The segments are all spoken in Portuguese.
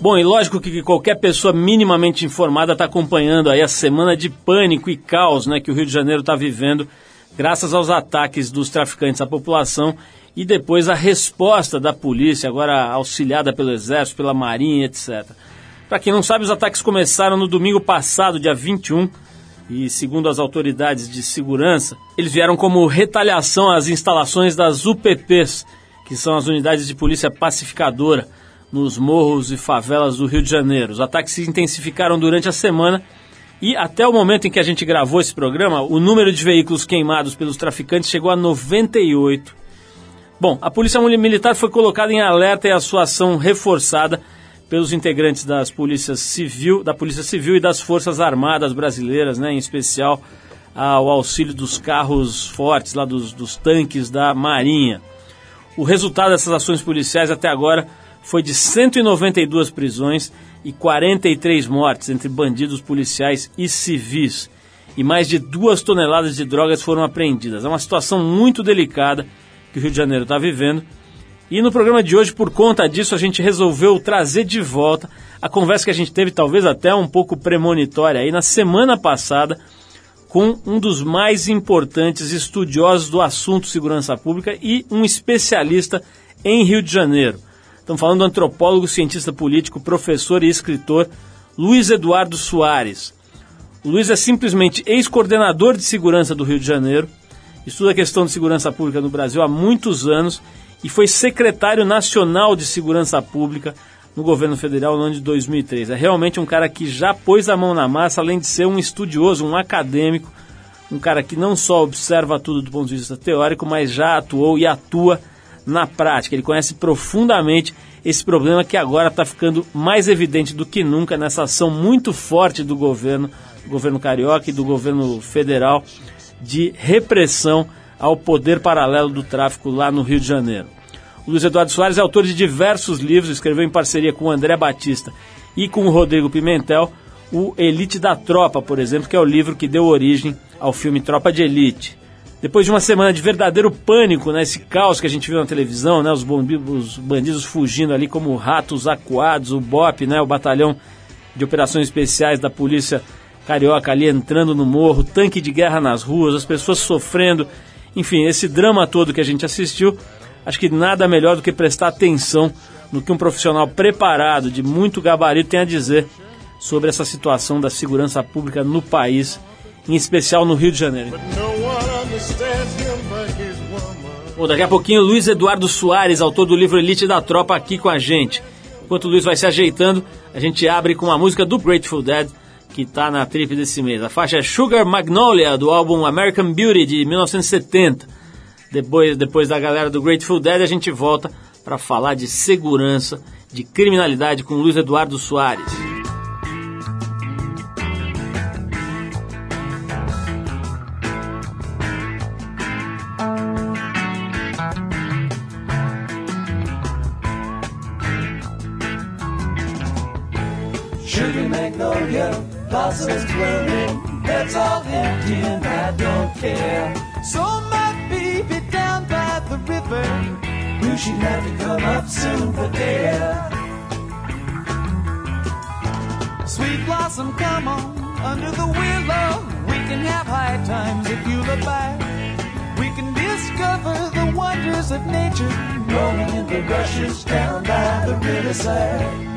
Bom, e lógico que qualquer pessoa minimamente informada está acompanhando aí a semana de pânico e caos né, que o Rio de Janeiro está vivendo, graças aos ataques dos traficantes à população e depois a resposta da polícia, agora auxiliada pelo Exército, pela Marinha, etc. Para quem não sabe, os ataques começaram no domingo passado, dia 21, e segundo as autoridades de segurança, eles vieram como retaliação às instalações das UPPs, que são as unidades de polícia pacificadora nos morros e favelas do Rio de Janeiro. Os ataques se intensificaram durante a semana e até o momento em que a gente gravou esse programa, o número de veículos queimados pelos traficantes chegou a 98. Bom, a Polícia Militar foi colocada em alerta e a sua ação reforçada pelos integrantes das polícias civil, da Polícia Civil e das Forças Armadas brasileiras, né, em especial ao auxílio dos carros fortes, lá dos, dos tanques da Marinha. O resultado dessas ações policiais até agora foi de 192 prisões e 43 mortes entre bandidos policiais e civis. E mais de duas toneladas de drogas foram apreendidas. É uma situação muito delicada que o Rio de Janeiro está vivendo. E no programa de hoje, por conta disso, a gente resolveu trazer de volta a conversa que a gente teve, talvez até um pouco premonitória, aí na semana passada, com um dos mais importantes estudiosos do assunto segurança pública e um especialista em Rio de Janeiro. Estamos falando do antropólogo, cientista político, professor e escritor Luiz Eduardo Soares. O Luiz é simplesmente ex-coordenador de segurança do Rio de Janeiro, estuda a questão de segurança pública no Brasil há muitos anos e foi secretário nacional de segurança pública no governo federal no ano de 2003. É realmente um cara que já pôs a mão na massa, além de ser um estudioso, um acadêmico, um cara que não só observa tudo do ponto de vista teórico, mas já atuou e atua na prática. Ele conhece profundamente esse problema que agora está ficando mais evidente do que nunca nessa ação muito forte do governo, do governo carioca e do governo federal de repressão ao poder paralelo do tráfico lá no Rio de Janeiro. O Luiz Eduardo Soares é autor de diversos livros, escreveu em parceria com o André Batista e com o Rodrigo Pimentel o Elite da Tropa, por exemplo, que é o livro que deu origem ao filme Tropa de Elite. Depois de uma semana de verdadeiro pânico, né, esse caos que a gente viu na televisão, né, os, os bandidos fugindo ali como ratos acuados, o BOP, né, o batalhão de operações especiais da polícia carioca ali entrando no morro, tanque de guerra nas ruas, as pessoas sofrendo, enfim, esse drama todo que a gente assistiu, acho que nada melhor do que prestar atenção no que um profissional preparado, de muito gabarito, tem a dizer sobre essa situação da segurança pública no país, em especial no Rio de Janeiro. Bom, daqui a pouquinho Luiz Eduardo Soares, autor do livro Elite da Tropa, aqui com a gente. Enquanto o Luiz vai se ajeitando, a gente abre com uma música do Grateful Dead, que está na trip desse mês. A faixa é Sugar Magnolia, do álbum American Beauty, de 1970. Depois, depois da galera do Grateful Dead, a gente volta para falar de segurança, de criminalidade com Luiz Eduardo Soares. Blossoms blooming, that's all empty and I don't care. So my baby down by the river, knew she'd have to come up soon for there. Sweet blossom, come on, under the willow, we can have high times if you look back. We can discover the wonders of nature, rolling in the rushes down by the riverside.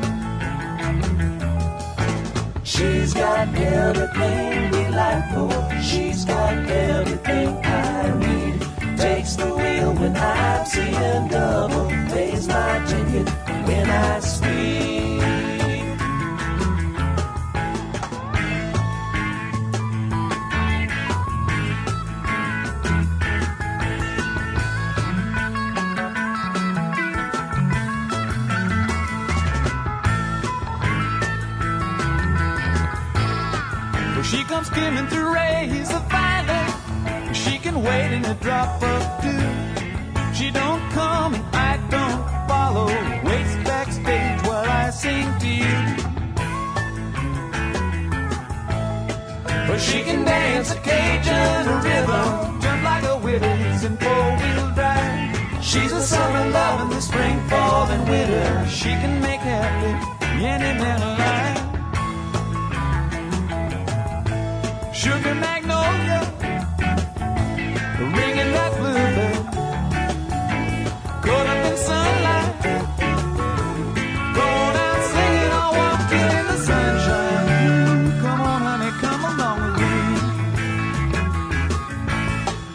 She's got everything delightful. She's got everything I need. Takes the wheel when I'm seeing double. Pays my ticket when I speak. Comes skimming through rays of violet. She can wait in a drop of dew. She don't come and I don't follow. Waits backstage while I sing to you. But she can dance a Cajun rhythm, jump like a Willis in four-wheel drive. She's a summer love in the spring, fall, and winter. She can make happy any man alive. Sugar magnolia, ringing that bluebell, caught up in sunlight. Going out singing or walking in the sunshine. Mm, come on, honey, come along with me.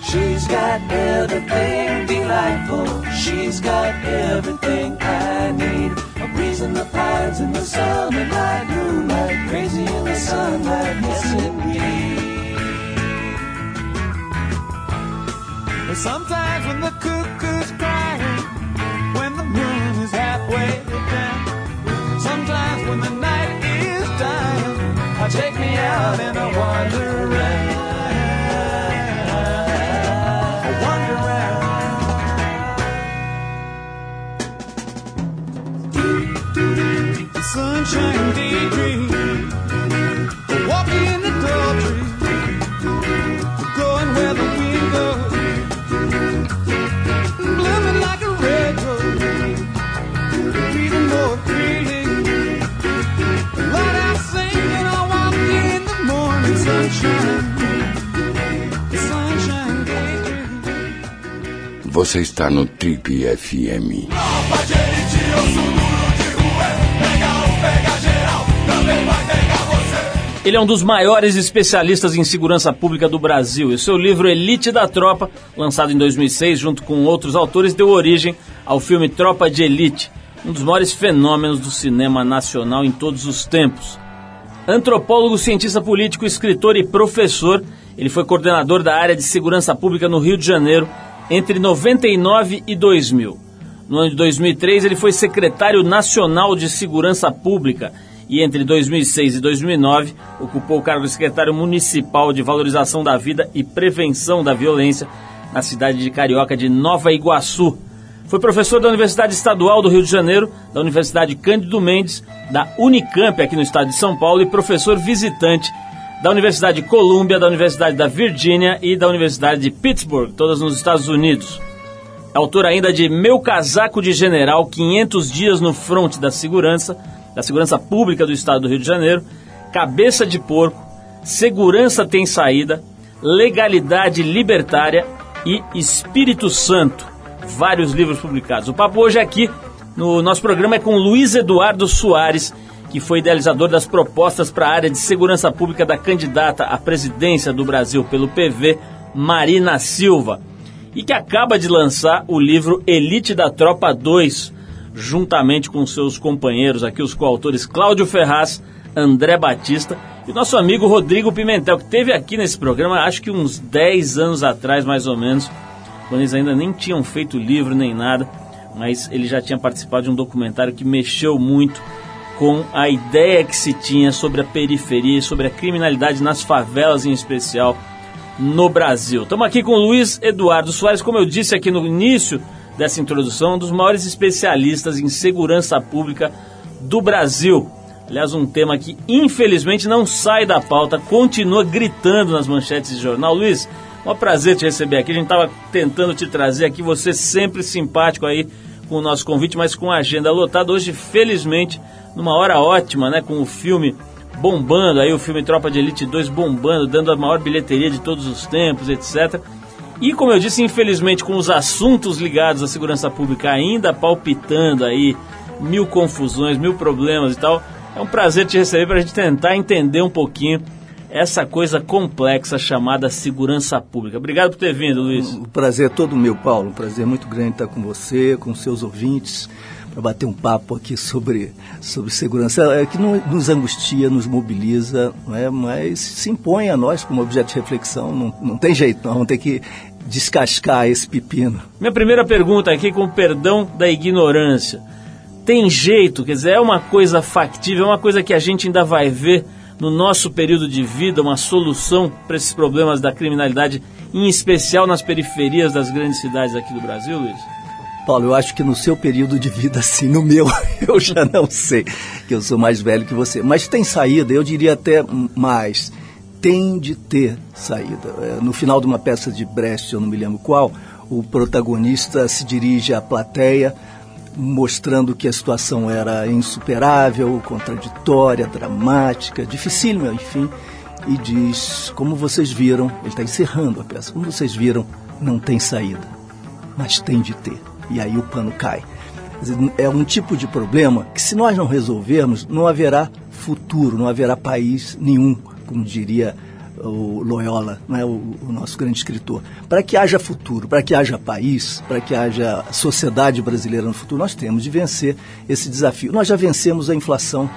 She's got everything delightful. She's got everything I need. A breeze in the pines in the summer night, moonlight, crazy in the sunlight, yes indeed. Sometimes when the cuckoo's crying, when the moon is halfway down, sometimes when the night is dying, I take me out and I wander. I. Sunshine Você está no Trip FM. Ele é um dos maiores especialistas em segurança pública do Brasil. E seu livro Elite da Tropa, lançado em 2006 junto com outros autores, deu origem ao filme Tropa de Elite, um dos maiores fenômenos do cinema nacional em todos os tempos. Antropólogo, cientista político, escritor e professor, ele foi coordenador da área de segurança pública no Rio de Janeiro entre 99 e 2000. No ano de 2003, ele foi secretário nacional de segurança pública e entre 2006 e 2009 ocupou o cargo de secretário municipal de valorização da vida e prevenção da violência na cidade de Carioca de Nova Iguaçu. Foi professor da Universidade Estadual do Rio de Janeiro, da Universidade Cândido Mendes, da Unicamp aqui no estado de São Paulo e professor visitante da Universidade de Colômbia, da Universidade da Virgínia e da Universidade de Pittsburgh, todas nos Estados Unidos. É autor ainda de Meu Casaco de General, 500 dias no fronte da segurança, da segurança pública do estado do Rio de Janeiro, Cabeça de Porco, Segurança tem saída, Legalidade libertária e Espírito Santo. Vários livros publicados. O papo hoje aqui no nosso programa é com Luiz Eduardo Soares, que foi idealizador das propostas para a área de segurança pública da candidata à presidência do Brasil pelo PV, Marina Silva, e que acaba de lançar o livro Elite da Tropa 2, juntamente com seus companheiros aqui, os coautores Cláudio Ferraz, André Batista e nosso amigo Rodrigo Pimentel, que teve aqui nesse programa, acho que uns 10 anos atrás, mais ou menos, quando eles ainda nem tinham feito livro nem nada, mas ele já tinha participado de um documentário que mexeu muito com a ideia que se tinha sobre a periferia e sobre a criminalidade nas favelas em especial no Brasil. Estamos aqui com Luiz Eduardo Soares, como eu disse aqui no início dessa introdução, um dos maiores especialistas em segurança pública do Brasil. Aliás, um tema que infelizmente não sai da pauta, continua gritando nas manchetes de jornal. Luiz, é um prazer te receber aqui. A gente estava tentando te trazer aqui, você sempre simpático aí com o nosso convite, mas com a agenda lotada. Hoje, felizmente, numa hora ótima, né? Com o filme bombando, aí o filme Tropa de Elite 2 bombando, dando a maior bilheteria de todos os tempos, etc. E como eu disse, infelizmente, com os assuntos ligados à segurança pública ainda palpitando aí, mil confusões, mil problemas e tal, é um prazer te receber para a gente tentar entender um pouquinho essa coisa complexa chamada segurança pública. Obrigado por ter vindo, Luiz. O prazer é todo meu, Paulo. Um prazer muito grande estar com você, com seus ouvintes, para bater um papo aqui sobre, sobre segurança, é, que não, nos angustia, nos mobiliza, não é? mas se impõe a nós como objeto de reflexão. Não, não tem jeito, nós vamos ter que descascar esse pepino. Minha primeira pergunta aqui, com perdão da ignorância. Tem jeito, quer dizer, é uma coisa factível, é uma coisa que a gente ainda vai ver no nosso período de vida, uma solução para esses problemas da criminalidade, em especial nas periferias das grandes cidades aqui do Brasil, Luiz? Paulo, eu acho que no seu período de vida, sim, no meu, eu já não sei, que eu sou mais velho que você. Mas tem saída, eu diria até mais. Tem de ter saída. É, No final de uma peça de Brecht, eu não me lembro qual, o protagonista se dirige à plateia mostrando que a situação era insuperável, contraditória, dramática, dificílima, enfim, e diz: como vocês viram, ele está encerrando a peça, como vocês viram, não tem saída, mas tem de ter. E aí o pano cai. É um tipo de problema que, se nós não resolvermos, não haverá futuro, não haverá país nenhum, como diria o Loyola, né, o, o nosso grande escritor. Para que haja futuro, para que haja país, para que haja sociedade brasileira no futuro, nós temos de vencer esse desafio. Nós já vencemos a inflação.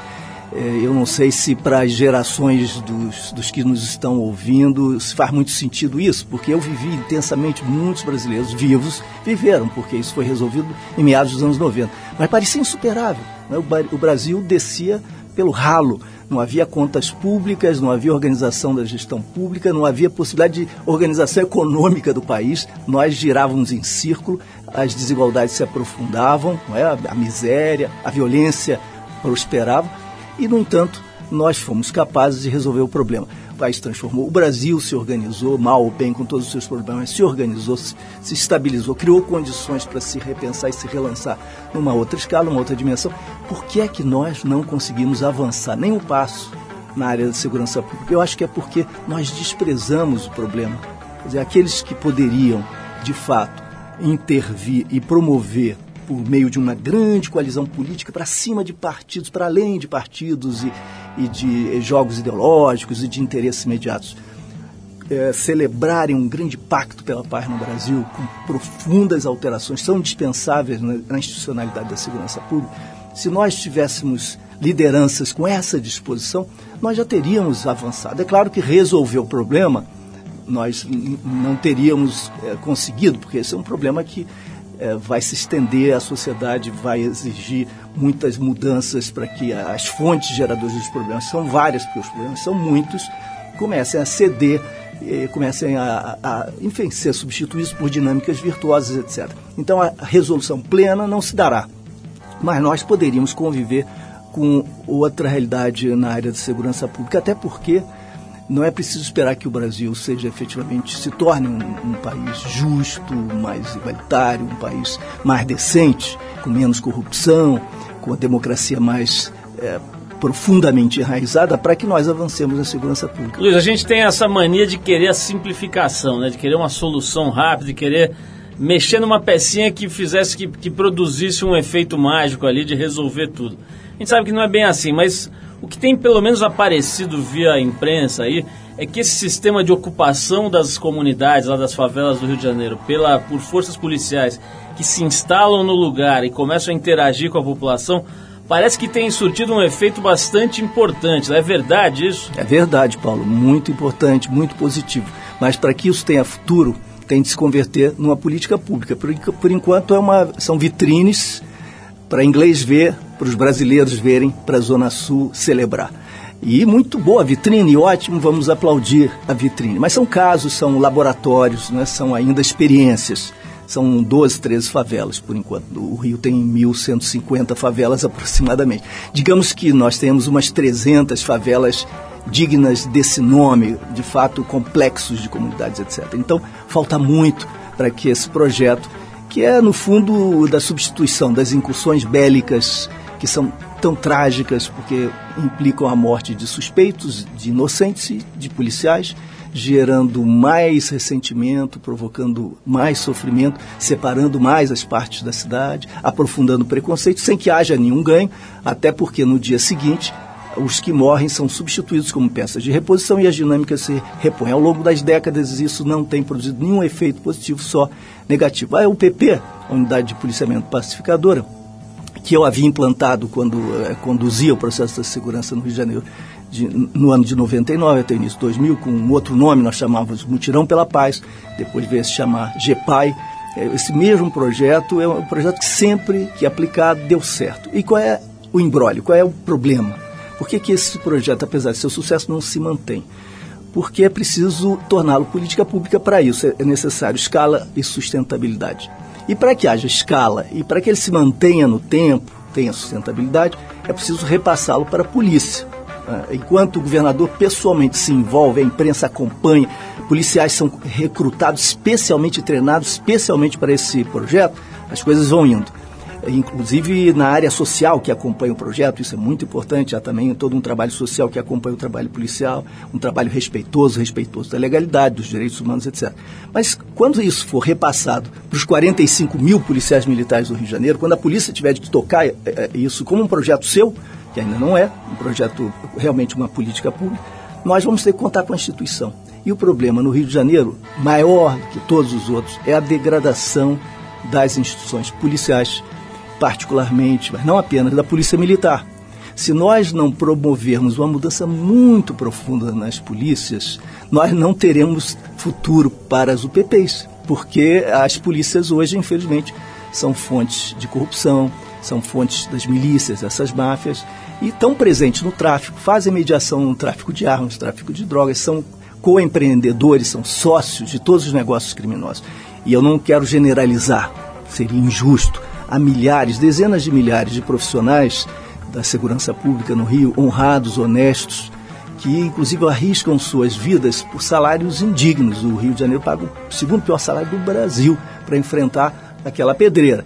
É, eu não sei se para as gerações dos, dos que nos estão ouvindo se faz muito sentido isso, porque eu vivi intensamente, muitos brasileiros vivos viveram, porque isso foi resolvido em meados dos anos 90. Mas parecia insuperável. Né? O, o Brasil descia pelo ralo não havia contas públicas, não havia organização da gestão pública, não havia possibilidade de organização econômica do país. Nós girávamos em círculo, as desigualdades se aprofundavam, é? a miséria, a violência prosperava. E, no entanto, nós fomos capazes de resolver o problema país transformou. O Brasil se organizou, mal ou bem, com todos os seus problemas, se organizou, se, se estabilizou, criou condições para se repensar e se relançar numa outra escala, numa outra dimensão. Por que é que nós não conseguimos avançar nem um passo na área da segurança pública? Eu acho que é porque nós desprezamos o problema. Quer dizer, aqueles que poderiam, de fato, intervir e promover por meio de uma grande coalizão política para cima de partidos, para além de partidos e, e de jogos ideológicos e de interesses imediatos. É, celebrarem um grande pacto pela paz no Brasil, com profundas alterações, são indispensáveis na, na institucionalidade da segurança pública. Se nós tivéssemos lideranças com essa disposição, nós já teríamos avançado. É claro que resolver o problema nós não teríamos é, conseguido, porque esse é um problema que é, vai se estender, a sociedade vai exigir muitas mudanças para que as fontes geradoras dos problemas, são várias, porque os problemas são muitos, comecem a ceder, comecem a, a, enfim, ser substituídos por dinâmicas virtuosas, etc. Então a resolução plena não se dará, mas nós poderíamos conviver com outra realidade na área de segurança pública, até porque não é preciso esperar que o Brasil seja efetivamente se torne um, um, país justo, mais igualitário, um país mais decente, com menos corrupção, com a democracia mais é, profundamente enraizada, para que nós avancemos na segurança pública. Luiz, a gente tem essa mania de querer a simplificação, né? de querer uma solução rápida, de querer mexer numa pecinha que fizesse que, que produzisse um efeito mágico ali de resolver tudo. A gente sabe que não é bem assim, mas o que tem pelo menos aparecido via imprensa aí é que esse sistema de ocupação das comunidades lá das favelas do Rio de Janeiro pela, por forças policiais que se instalam no lugar e começam a interagir com a população parece que tem surtido um efeito bastante importante. É verdade isso? É verdade, Paulo. Muito importante, muito positivo. Mas para que isso tenha futuro, tem de se converter numa política pública. Por, por enquanto é uma, são vitrines para inglês ver, para os brasileiros verem, para a Zona Sul celebrar. E muito boa a vitrine, ótimo, vamos aplaudir a vitrine. Mas são casos, são laboratórios, né, são ainda experiências. São 12, 13 favelas, por enquanto. O Rio tem 1.150 favelas aproximadamente. Digamos que nós temos umas 300 favelas dignas desse nome, de fato complexos de comunidades, etc. Então, falta muito para que esse projeto que é, no fundo, da substituição das incursões bélicas que são tão trágicas porque implicam a morte de suspeitos, de inocentes e de policiais, gerando mais ressentimento, provocando mais sofrimento, separando mais as partes da cidade, aprofundando o preconceito, sem que haja nenhum ganho, até porque no dia seguinte os que morrem são substituídos como peças de reposição e as dinâmicas se repõem. Ao longo das décadas, isso não tem produzido nenhum efeito positivo, só negativo. A UPP, a Unidade de Policiamento Pacificadora, que eu havia implantado quando eh, conduzia o processo da segurança no Rio de Janeiro de, no ano de 99 até o início de 2000, com um outro nome, nós chamávamos Mutirão pela Paz, depois veio se chamar GEPAI. Eh, esse mesmo projeto é um projeto que sempre que aplicado deu certo. E qual é o embrólio? Qual é o problema? Por que, que esse projeto, apesar de seu sucesso, não se mantém? Porque é preciso torná-lo política pública para isso. É necessário escala e sustentabilidade. E para que haja escala e para que ele se mantenha no tempo, tenha sustentabilidade, é preciso repassá-lo para a polícia. Ah, enquanto o governador pessoalmente se envolve, a imprensa acompanha, policiais são recrutados especialmente treinados especialmente para esse projeto, as coisas vão indo. Inclusive na área social que acompanha o projeto, isso é muito importante, há também todo um trabalho social que acompanha o trabalho policial, um trabalho respeitoso, respeitoso da legalidade, dos direitos humanos, etc. Mas quando isso for repassado para os 45 mil policiais militares do Rio de Janeiro, quando a polícia tiver de tocar é, é, isso como um projeto seu, que ainda não é um projeto, realmente uma política pública, nós vamos ter que contar com a instituição. E o problema no Rio de Janeiro, maior que todos os outros, é a degradação das instituições policiais, particularmente, mas não apenas da Polícia Militar. Se nós não promovermos uma mudança muito profunda nas polícias, nós não teremos futuro para as UPPs, porque as polícias hoje, infelizmente, são fontes de corrupção, são fontes das milícias, essas máfias, e estão presentes no tráfico, fazem mediação no tráfico de armas, tráfico de drogas, são co-empreendedores, são sócios de todos os negócios criminosos. E eu não quero generalizar, seria injusto. Há milhares, dezenas de milhares de profissionais da segurança pública no Rio, honrados, honestos, que inclusive arriscam suas vidas por salários indignos. O Rio de Janeiro paga o segundo pior salário do Brasil para enfrentar aquela pedreira.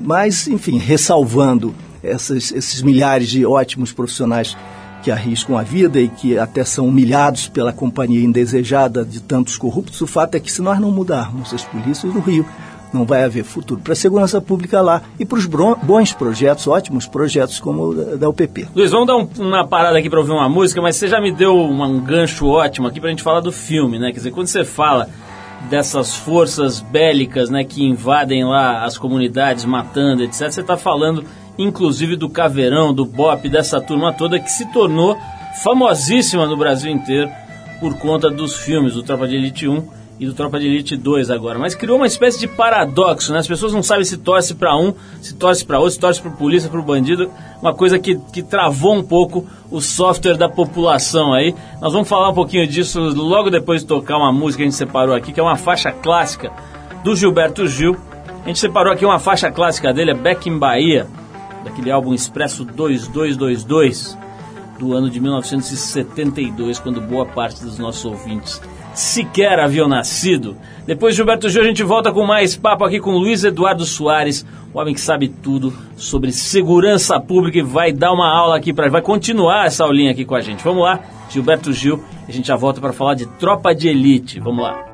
Mas, enfim, ressalvando essas, esses milhares de ótimos profissionais que arriscam a vida e que até são humilhados pela companhia indesejada de tantos corruptos, o fato é que se nós não mudarmos as polícias do Rio, não vai haver futuro para a segurança pública lá e para os bons projetos, ótimos projetos como o da, UPP. Luiz, vamos dar um, uma parada aqui para ouvir uma música, mas você já me deu um, um gancho ótimo aqui para a gente falar do filme, né? Quer dizer, quando você fala dessas forças bélicas, né, que invadem lá as comunidades, matando, etc., você está falando inclusive do Caveirão, do Bop, dessa turma toda que se tornou famosíssima no Brasil inteiro por conta dos filmes do Tropa de Elite 1 e do Tropa de Elite 2 agora. Mas criou uma espécie de paradoxo, né? As pessoas não sabem se torce para um, se torce para outro, se torce para polícia, para o bandido. Uma coisa que, que travou um pouco o software da população aí. Nós vamos falar um pouquinho disso logo depois de tocar uma música que a gente separou aqui, que é uma faixa clássica do Gilberto Gil. A gente separou aqui uma faixa clássica dele, é Back in Bahia daquele álbum Expresso 2222 do ano de 1972, quando boa parte dos nossos ouvintes sequer haviam nascido. Depois de Gilberto Gil, a gente volta com mais papo aqui com Luiz Eduardo Soares, o homem que sabe tudo sobre segurança pública e vai dar uma aula aqui para vai continuar essa aulinha aqui com a gente. Vamos lá, Gilberto Gil, a gente já volta para falar de Tropa de Elite. Vamos lá.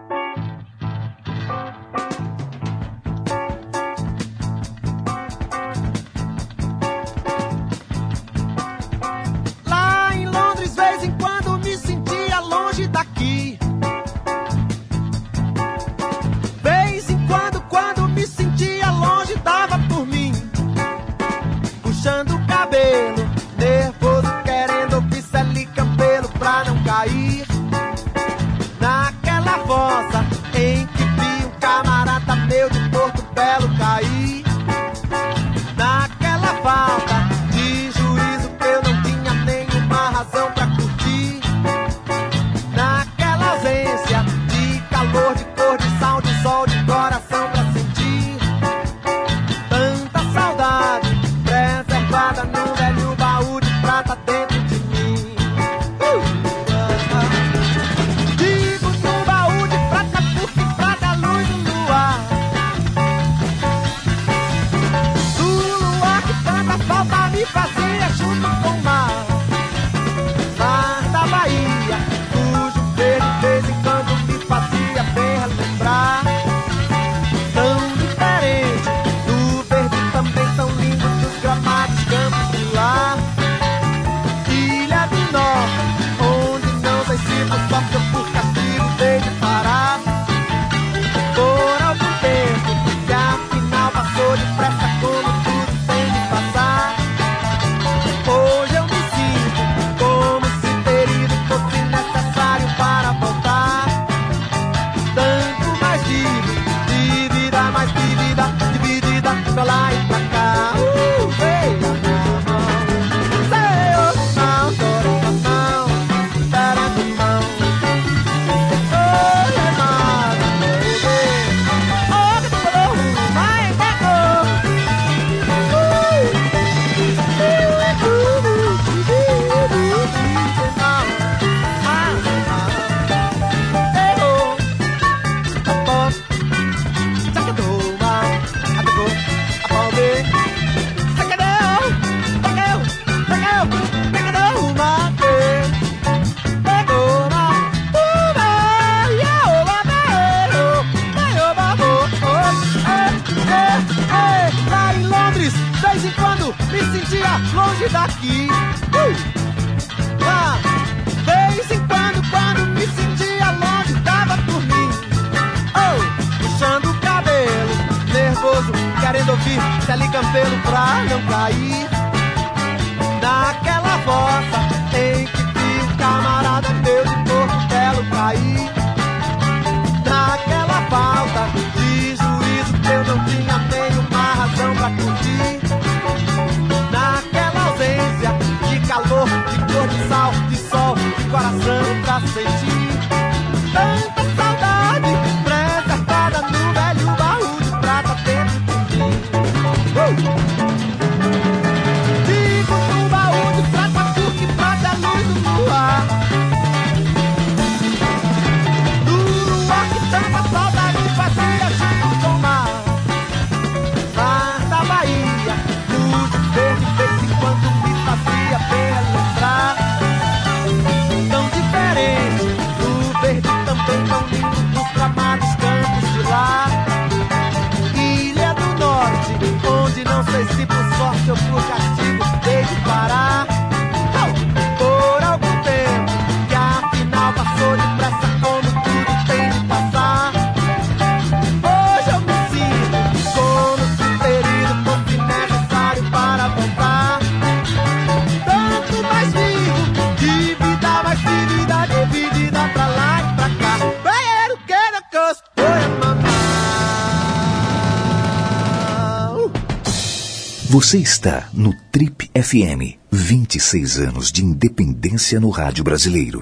Você está no Trip FM. 26 anos de independência no rádio brasileiro.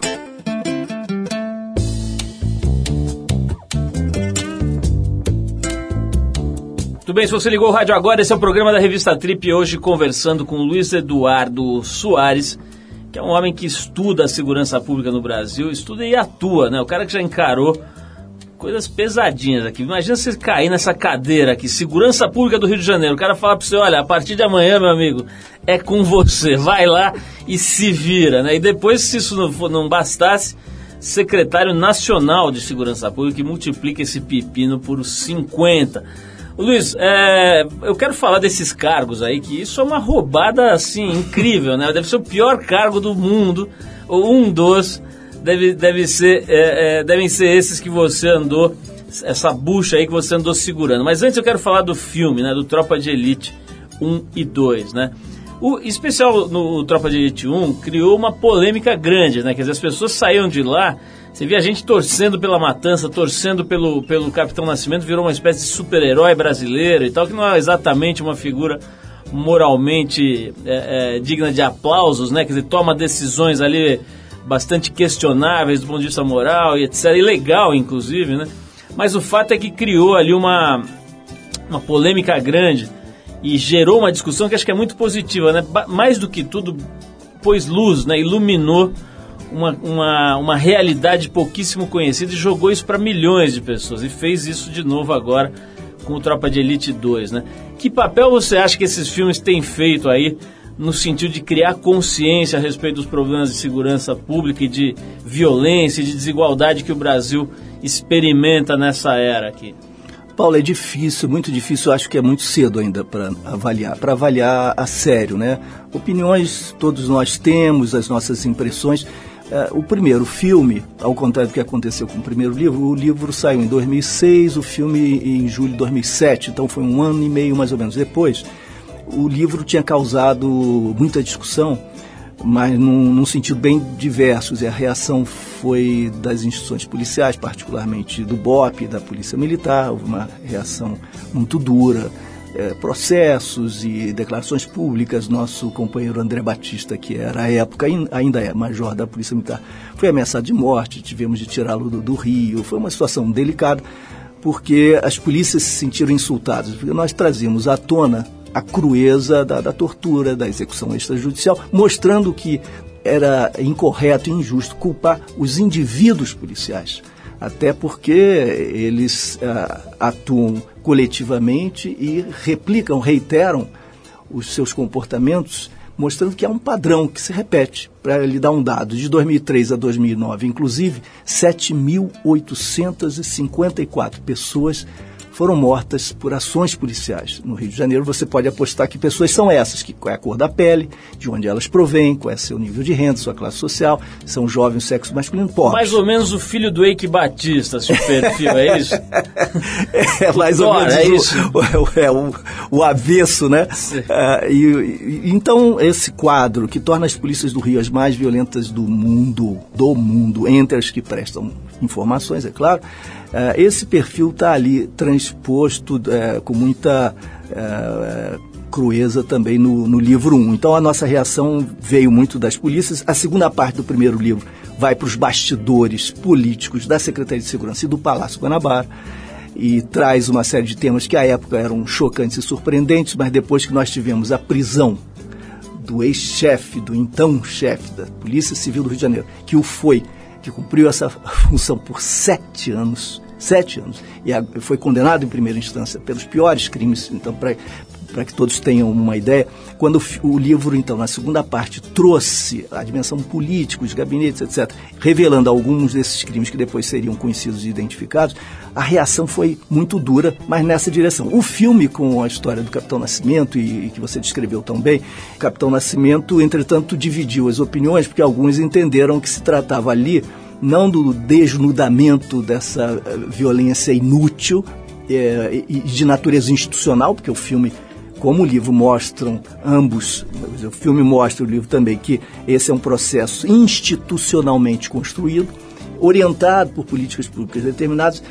Tudo bem, se você ligou o rádio agora, esse é o programa da revista Trip, hoje conversando com Luiz Eduardo Soares, que é um homem que estuda a segurança pública no Brasil, estuda e atua, né? O cara que já encarou coisas pesadinhas aqui. Imagina você cair nessa cadeira aqui, segurança pública do Rio de Janeiro. O cara fala pra você, olha, a partir de amanhã, meu amigo, é com você. Vai lá e se vira, né? E depois, se isso não, for, não bastasse, secretário nacional de segurança pública que multiplica esse pepino por 50. Ô, Luiz, é, eu quero falar desses cargos aí, que isso é uma roubada, assim, incrível, né? Deve ser o pior cargo do mundo, ou um dos, deve, deve ser, é, é, devem ser esses que você andou, essa bucha aí que você andou segurando. Mas antes eu quero falar do filme, né? Do Tropa de Elite 1 e 2, né? O especial no Tropa de Elite 1 criou uma polêmica grande, né? Quer dizer, as pessoas saíam de lá, você via a gente torcendo pela matança, torcendo pelo, pelo Capitão Nascimento, virou uma espécie de super-herói brasileiro e tal, que não é exatamente uma figura moralmente é, é, digna de aplausos, né? Quer dizer, toma decisões ali bastante questionáveis do ponto de vista moral e etc. Ilegal, inclusive, né? Mas o fato é que criou ali uma, uma polêmica grande e gerou uma discussão que acho que é muito positiva, né? Mais do que tudo, pôs luz, né? Iluminou uma, uma, uma realidade pouquíssimo conhecida e jogou isso para milhões de pessoas. E fez isso de novo agora com o Tropa de Elite 2, né? Que papel você acha que esses filmes têm feito aí no sentido de criar consciência a respeito dos problemas de segurança pública e de violência e de desigualdade que o Brasil experimenta nessa era aqui? Paulo, é difícil, muito difícil, acho que é muito cedo ainda para avaliar, para avaliar a sério, né? Opiniões todos nós temos, as nossas impressões. É, o primeiro filme, ao contrário do que aconteceu com o primeiro livro, o livro saiu em 2006, o filme em julho de 2007, então foi um ano e meio mais ou menos depois. O livro tinha causado muita discussão, mas num, num sentido bem diverso. E a reação foi das instituições policiais, particularmente do BOP, da Polícia Militar, houve uma reação muito dura. É, processos e declarações públicas. Nosso companheiro André Batista, que era à época, ain- ainda é major da Polícia Militar, foi ameaçado de morte, tivemos de tirá-lo do, do Rio. Foi uma situação delicada, porque as polícias se sentiram insultadas, porque nós trazíamos à tona a crueza da, da tortura, da execução extrajudicial, mostrando que era incorreto e injusto culpar os indivíduos policiais, até porque eles ah, atuam coletivamente e replicam, reiteram os seus comportamentos, mostrando que há um padrão que se repete. Para lhe dar um dado, de 2003 a 2009, inclusive, 7.854 pessoas foram mortas por ações policiais. No Rio de Janeiro, você pode apostar que pessoas são essas, que qual é a cor da pele, de onde elas provêm, qual é seu nível de renda, sua classe social, são jovens, sexo masculino, pobres. Mais ou menos o filho do Eike Batista, se o perfil é isso? É mais ou Dora, menos é isso? O, é o, o avesso, né? Ah, e, e- então, esse quadro que torna as polícias do Rio as mais violentas do mundo, do mundo, entre as que prestam informações, é claro, esse perfil está ali transposto eh, com muita eh, crueza também no, no livro 1. Então, a nossa reação veio muito das polícias. A segunda parte do primeiro livro vai para os bastidores políticos da Secretaria de Segurança e do Palácio Guanabara e traz uma série de temas que à época eram chocantes e surpreendentes, mas depois que nós tivemos a prisão do ex-chefe, do então chefe da Polícia Civil do Rio de Janeiro, que o foi, que cumpriu essa função por sete anos, sete anos, e foi condenado em primeira instância pelos piores crimes, então para para que todos tenham uma ideia, quando o livro, então, na segunda parte, trouxe a dimensão política, os gabinetes, etc., revelando alguns desses crimes que depois seriam conhecidos e identificados, a reação foi muito dura, mas nessa direção. O filme com a história do Capitão Nascimento, e, e que você descreveu tão bem, Capitão Nascimento, entretanto, dividiu as opiniões, porque alguns entenderam que se tratava ali não do desnudamento dessa eh, violência inútil e e de natureza institucional, porque o filme, como o livro mostram ambos, o filme mostra o livro também que esse é um processo institucionalmente construído, orientado por políticas públicas determinadas,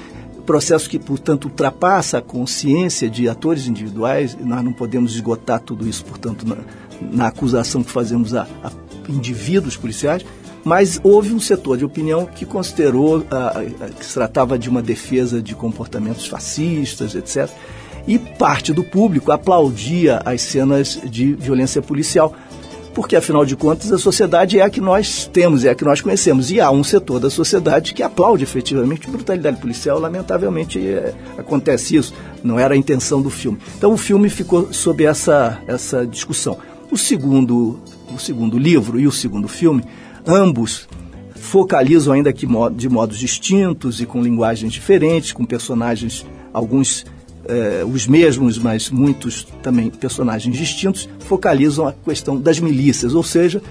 processo que, portanto, ultrapassa a consciência de atores individuais, nós não podemos esgotar tudo isso, portanto, na, na acusação que fazemos a, a indivíduos policiais, mas houve um setor de opinião que considerou ah, ah, que se tratava de uma defesa de comportamentos fascistas, etc. E parte do público aplaudia as cenas de violência policial, porque afinal de contas a sociedade é a que nós temos, é a que nós conhecemos. E há um setor da sociedade que aplaude efetivamente brutalidade policial, lamentavelmente é, acontece isso, não era a intenção do filme. Então o filme ficou sob essa, essa discussão. O segundo, o segundo livro e o segundo filme, ambos focalizam ainda que de modos distintos e com linguagens diferentes, com personagens, alguns eh, os mesmos, mas muitos também personagens distintos, focalizam a questão das milícias, ou seja,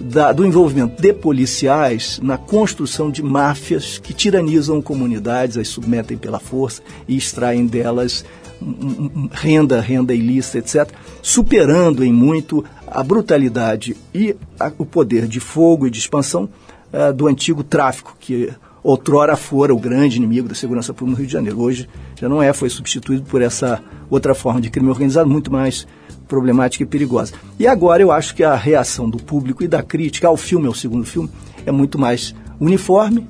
da- do envolvimento de policiais na construção de máfias que tiranizam comunidades, as submetem pela força e extraem delas renda, renda ilícita, etc., superando em muito a brutalidade e a- o poder de fogo e de expansão eh, do antigo tráfico, que outrora fora o grande inimigo da segurança pública no Rio de Janeiro. Hoje já não é, foi substituído por essa outra forma de crime organizado, muito mais problemática e perigosa. E agora eu acho que a reação do público e da crítica ao filme, ao segundo filme, é muito mais uniforme,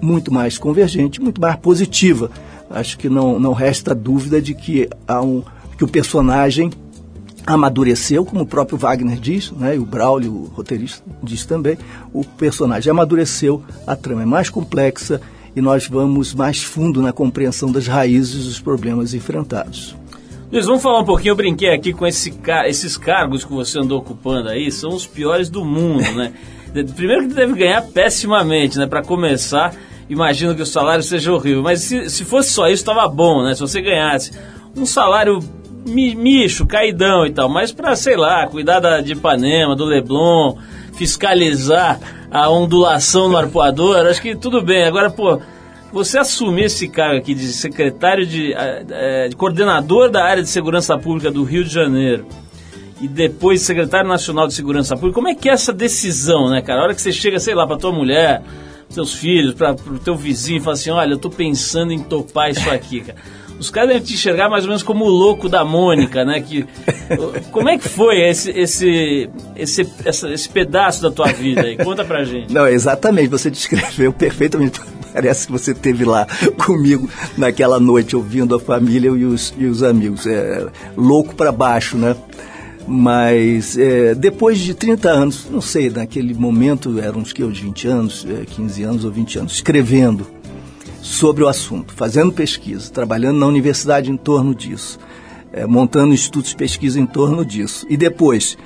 muito mais convergente, muito mais positiva. Acho que não, não resta dúvida de que há um que o personagem amadureceu, como o próprio Wagner diz, né, e o Braulio, o roteirista, diz também, o personagem amadureceu, a trama é mais complexa e nós vamos mais fundo na compreensão das raízes dos problemas enfrentados. Luiz, vamos falar um pouquinho. Eu brinquei aqui com esse esses cargos que você andou ocupando aí, são os piores do mundo, né? Primeiro que deve ganhar pessimamente, né? Para começar, imagino que o salário seja horrível. Mas se, se fosse só isso, estava bom, né? Se você ganhasse um salário micho, caidão e tal, mas para, sei lá, cuidar da, de Ipanema, do Leblon, fiscalizar a ondulação no arpoador, acho que tudo bem. Agora, pô, você assumir esse cargo aqui de secretário de, eh, eh, de coordenador da área de segurança pública do Rio de Janeiro e depois secretário nacional de segurança pública, como é que é essa decisão, né, cara? A hora que você chega, sei lá, pra tua mulher, seus filhos, para pro teu vizinho e fala assim, olha, eu tô pensando em topar isso aqui, cara. Os caras devem te enxergar mais ou menos como o louco da Mônica, né? Que, como é que foi esse, esse, esse, essa- esse pedaço da tua vida aí? Conta pra gente. Não, exatamente, você descreveu perfeitamente. Parece que você esteve lá comigo naquela noite, ouvindo a família e os, e os amigos. É, louco para baixo, né? Mas é, depois de 30 anos, não sei, naquele momento eram uns que, uns 20 anos, é, 15 anos ou 20 anos, escrevendo sobre o assunto, fazendo pesquisa, trabalhando na universidade em torno disso, é, montando institutos de pesquisa em torno disso. E depois,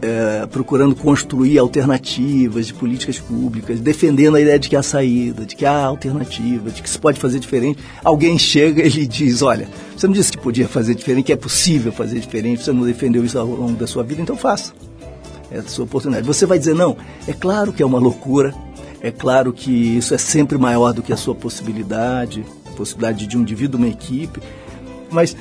é, procurando construir alternativas de políticas públicas, defendendo a ideia de que há saída, de que há alternativa, de que se pode fazer diferente. Alguém chega e lhe diz: Olha, você não disse que podia fazer diferente, que é possível fazer diferente, você não defendeu isso ao longo da sua vida, então faça. É a sua oportunidade. Você vai dizer: Não, é claro que é uma loucura, é claro que isso é sempre maior do que a sua possibilidade, a possibilidade de um indivíduo, uma equipe, mas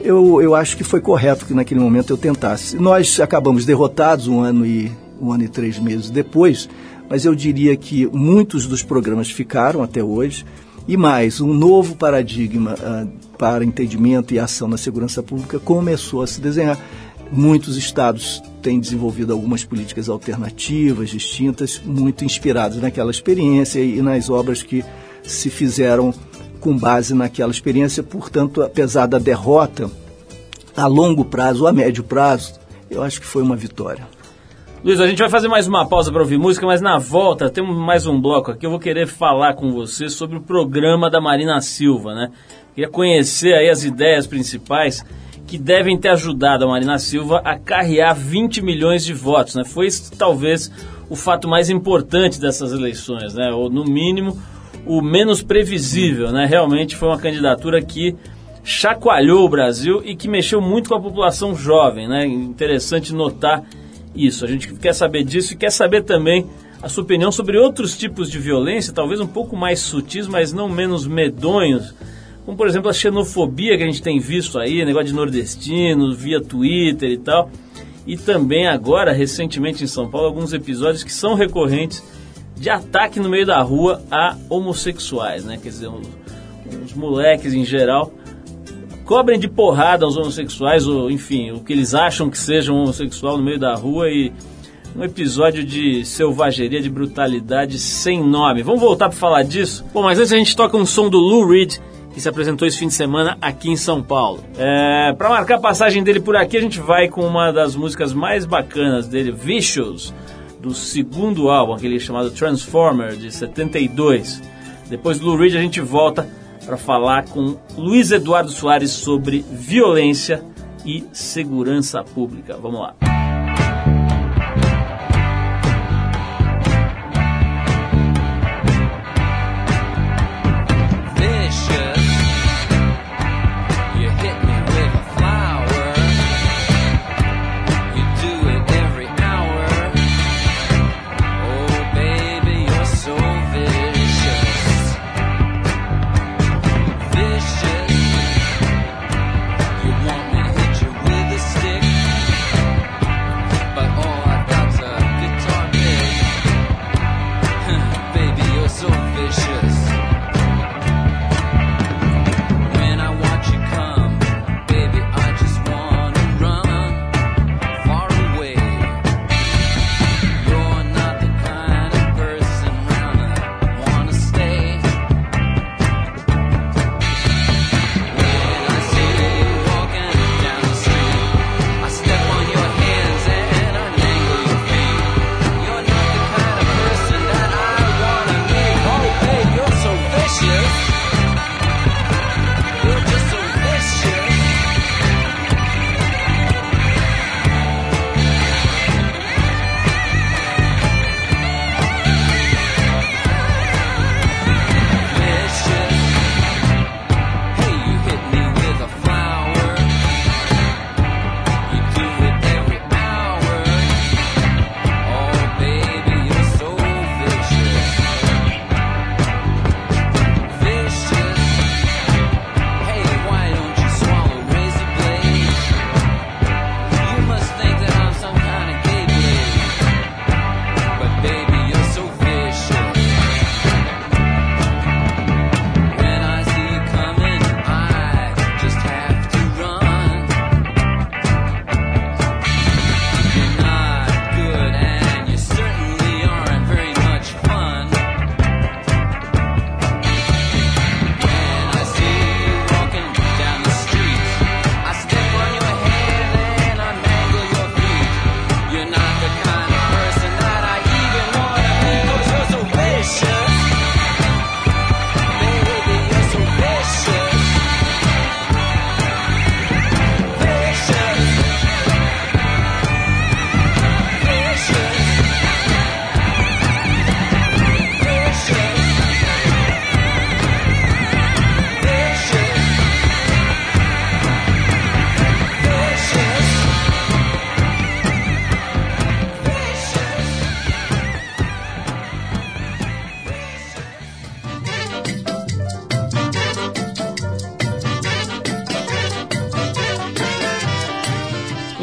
eu, eu acho que foi correto que naquele momento eu tentasse. Nós acabamos derrotados um ano e um ano e três meses depois, mas eu diria que muitos dos programas ficaram até hoje. E mais, um novo paradigma uh, para entendimento e ação na segurança pública começou a se desenhar. Muitos estados têm desenvolvido algumas políticas alternativas, distintas, muito inspiradas naquela experiência e nas obras que se fizeram com base naquela experiência. Portanto, apesar da derrota, a longo prazo a médio prazo, eu acho que foi uma vitória. Luiz, a gente vai fazer mais uma pausa para ouvir música, mas na volta temos mais um bloco aqui. Eu vou querer falar com você sobre o programa da Marina Silva, né? Queria conhecer aí as ideias principais que devem ter ajudado a Marina Silva a carrear 20 milhões de votos, né? Foi talvez o fato mais importante dessas eleições, né? Ou no mínimo o menos previsível, né? Realmente foi uma candidatura que chacoalhou o Brasil e que mexeu muito com a população jovem, né? Interessante notar isso. A gente quer saber disso e quer saber também a sua opinião sobre outros tipos de violência, talvez um pouco mais sutis, mas não menos medonhos, como por exemplo a xenofobia que a gente tem visto aí, negócio de nordestino, via Twitter e tal. E também agora, recentemente em São Paulo, alguns episódios que são recorrentes de ataque no meio da rua a homossexuais, né? Quer dizer, os, os moleques em geral cobrem de porrada aos homossexuais, ou enfim, o que eles acham que seja um homossexual no meio da rua e um episódio de selvageria, de brutalidade sem nome. Vamos voltar para falar disso? Bom, mas antes a gente toca um som do Lou Reed, que se apresentou esse fim de semana aqui em São Paulo. É, para marcar a passagem dele por aqui, a gente vai com uma das músicas mais bacanas dele, Vicious, do segundo álbum, aquele chamado Transformer, de 72. Depois do Lou Reed a gente volta para falar com Luiz Eduardo Soares sobre violência e segurança pública. Vamos lá.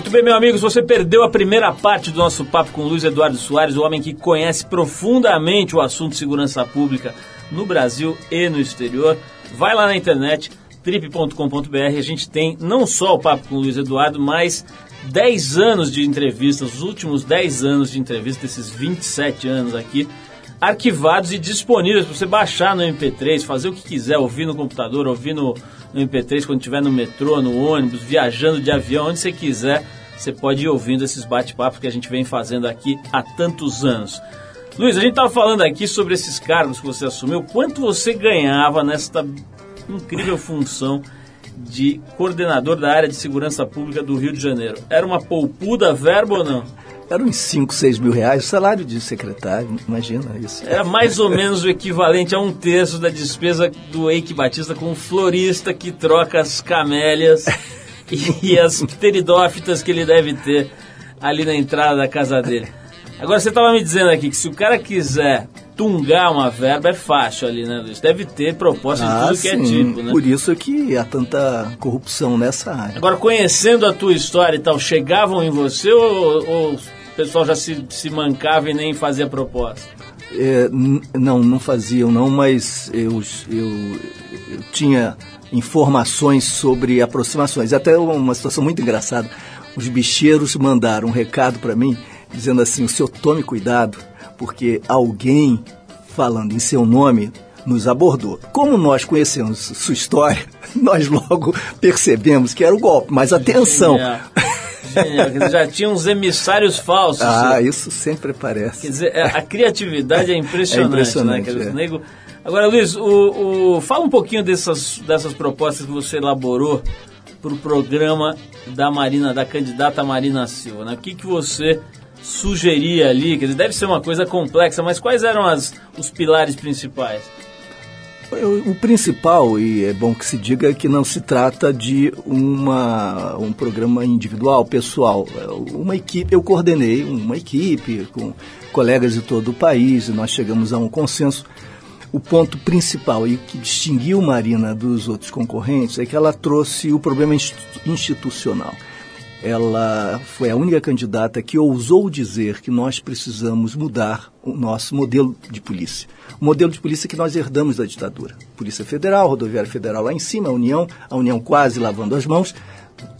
Muito bem, meu amigo, se você perdeu a primeira parte do nosso papo com Luiz Eduardo Soares, o homem que conhece profundamente o assunto de segurança pública no Brasil e no exterior, vai lá na internet, trip.com.br. A gente tem não só o papo com o Luiz Eduardo, mas 10 anos de entrevistas, os últimos 10 anos de entrevistas, desses 27 anos aqui, arquivados e disponíveis para você baixar no MP3, fazer o que quiser, ouvir no computador, ouvir no, no MP3 quando estiver no metrô, no ônibus, viajando de avião, onde você quiser, você pode ir ouvindo esses bate-papos que a gente vem fazendo aqui há tantos anos. Luiz, a gente estava falando aqui sobre esses cargos que você assumiu. Quanto você ganhava nesta incrível função de coordenador da área de segurança pública do Rio de Janeiro? Era uma poupuda verba ou não? Era uns 5, 6 mil reais, o salário de secretário, imagina isso. Era mais ou menos o equivalente a um terço da despesa do Eike Batista com um florista que troca as camélias e as pteridófitas que ele deve ter ali na entrada da casa dele. Agora você estava me dizendo aqui que se o cara quiser tungar uma verba é fácil ali, né, Luiz? Deve ter proposta de Ah, tudo que é tipo, né? Por isso que há tanta corrupção nessa área. Agora, conhecendo a tua história e tal, chegavam em você ou, ou o pessoal já se, se mancava e nem fazia proposta? É, não, não faziam não, mas eu, eu, eu tinha informações sobre aproximações. Até uma situação muito engraçada. Os bicheiros mandaram um recado para mim dizendo assim: o senhor tome cuidado, porque alguém falando em seu nome nos abordou. Como nós conhecemos sua história, nós logo percebemos que era o golpe. Mas atenção! Genial. Genial. Quer Já tinha uns emissários falsos. Ah, Quer isso sempre aparece. dizer, é, a criatividade é impressionante, É impressionante, né? Quer é. nego- Agora, Luiz, o, o- fala um pouquinho dessas, dessas propostas que você elaborou para o programa da Marina, da candidata Marina Silva. Né? O que, que você sugeria ali? Quer dizer, deve ser uma coisa complexa, mas quais eram as, os pilares principais? O principal, e é bom que se diga, é que não se trata de uma, um programa individual, pessoal. É Uma equipe, eu coordenei uma equipe com colegas de todo o país e nós chegamos a um consenso. O ponto principal e que distinguiu Marina dos outros concorrentes é que ela trouxe o problema institu- institucional. Ela foi a única candidata que ousou dizer que nós precisamos mudar o nosso modelo de polícia. O modelo de polícia que nós herdamos da ditadura. Polícia Federal, Rodoviária Federal lá em cima, a União, a União quase lavando as mãos,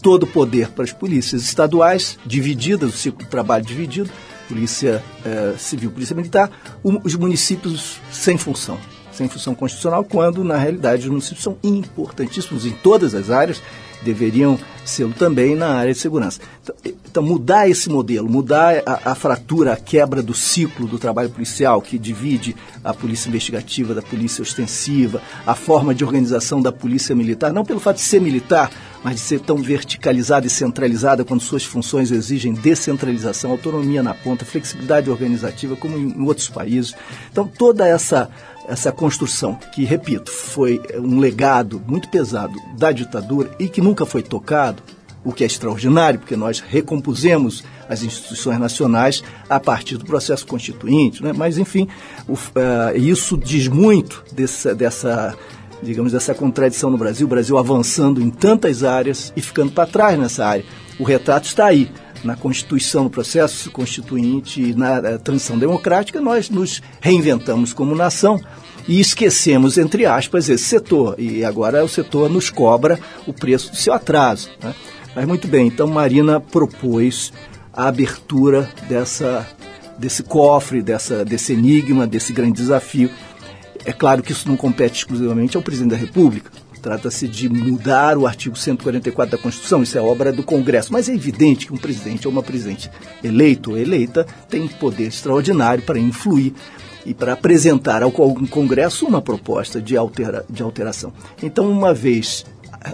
todo o poder para as polícias estaduais, divididas, o ciclo de trabalho dividido, Polícia eh, Civil, Polícia Militar, o- os municípios sem função sem função constitucional, quando na realidade os municípios são importantíssimos em todas as áreas, deveriam ser também na área de segurança. Então, então, mudar esse modelo, mudar a, a fratura, a quebra do ciclo do trabalho policial, que divide a polícia investigativa da polícia ostensiva, a forma de organização da polícia militar, não pelo fato de ser militar, mas de ser tão verticalizada e centralizada quando suas funções exigem descentralização, autonomia na ponta, flexibilidade organizativa, como em outros países. Então, toda essa essa construção, que, repito, foi um legado muito pesado da ditadura e que nunca foi tocado, o que é extraordinário, porque nós recompusemos as instituições nacionais a partir do processo constituinte, né? mas, enfim, o, uh, isso diz muito dessa, dessa, digamos, dessa contradição no Brasil, o Brasil avançando em tantas áreas e ficando para trás nessa área. O retrato está aí na Constituição, no processo constituinte na eh, transição democrática, nós nos reinventamos como nação e esquecemos, entre aspas, esse setor. E agora o setor nos cobra o preço do seu atraso. Né? Mas muito bem, então Marina propôs a abertura dessa, desse cofre, dessa, desse enigma, desse grande desafio. É claro que isso não compete exclusivamente ao presidente da República. Trata-se de mudar o artigo 144 da Constituição, isso é obra do Congresso. Mas é evidente que um presidente ou uma presidente eleito ou eleita tem poder extraordinário para influir e para apresentar ao Congresso uma proposta de, altera, de alteração. Então, uma vez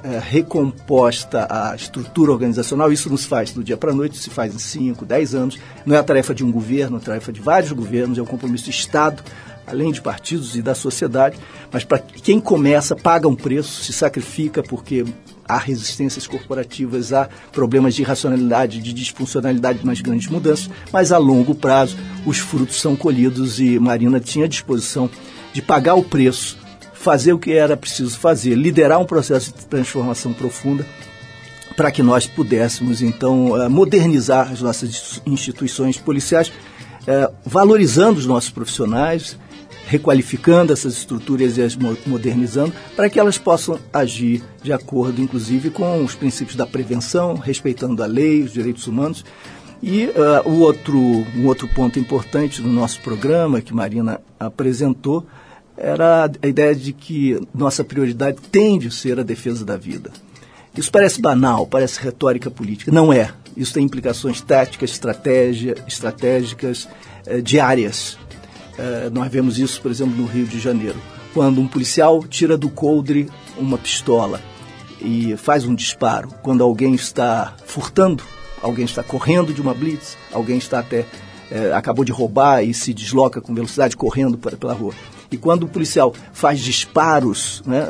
é, recomposta a estrutura organizacional, isso nos faz do dia para a noite, se faz em 5, 10 anos. Não é a tarefa de um governo, é a tarefa de vários governos, é um compromisso do Estado além de partidos e da sociedade, mas para quem começa, paga um preço, se sacrifica porque há resistências corporativas, há problemas de irracionalidade, de disfuncionalidade nas grandes mudanças, mas a longo prazo os frutos são colhidos e Marina tinha disposição de pagar o preço, fazer o que era preciso fazer, liderar um processo de transformação profunda para que nós pudéssemos, então, eh, modernizar as nossas instituições policiais, eh, valorizando os nossos profissionais, requalificando essas estruturas e as mo- modernizando, para que elas possam agir de acordo, inclusive, com os princípios da prevenção, respeitando a lei, os direitos humanos. E eh, o outro, um outro ponto importante do nosso programa, que Marina apresentou, era a ideia de que nossa prioridade tem de ser a defesa da vida. Isso parece banal, parece retórica política. Não é. Isso tem implicações táticas, estratégia, estratégicas, eh, diárias. Eh, nós vemos isso, por exemplo, no Rio de Janeiro. Quando um policial tira do coldre uma pistola e faz um disparo, quando alguém está furtando, alguém está correndo de uma blitz, alguém está até eh, acabou de roubar e se desloca com velocidade correndo pela rua. E quando o policial faz disparos né,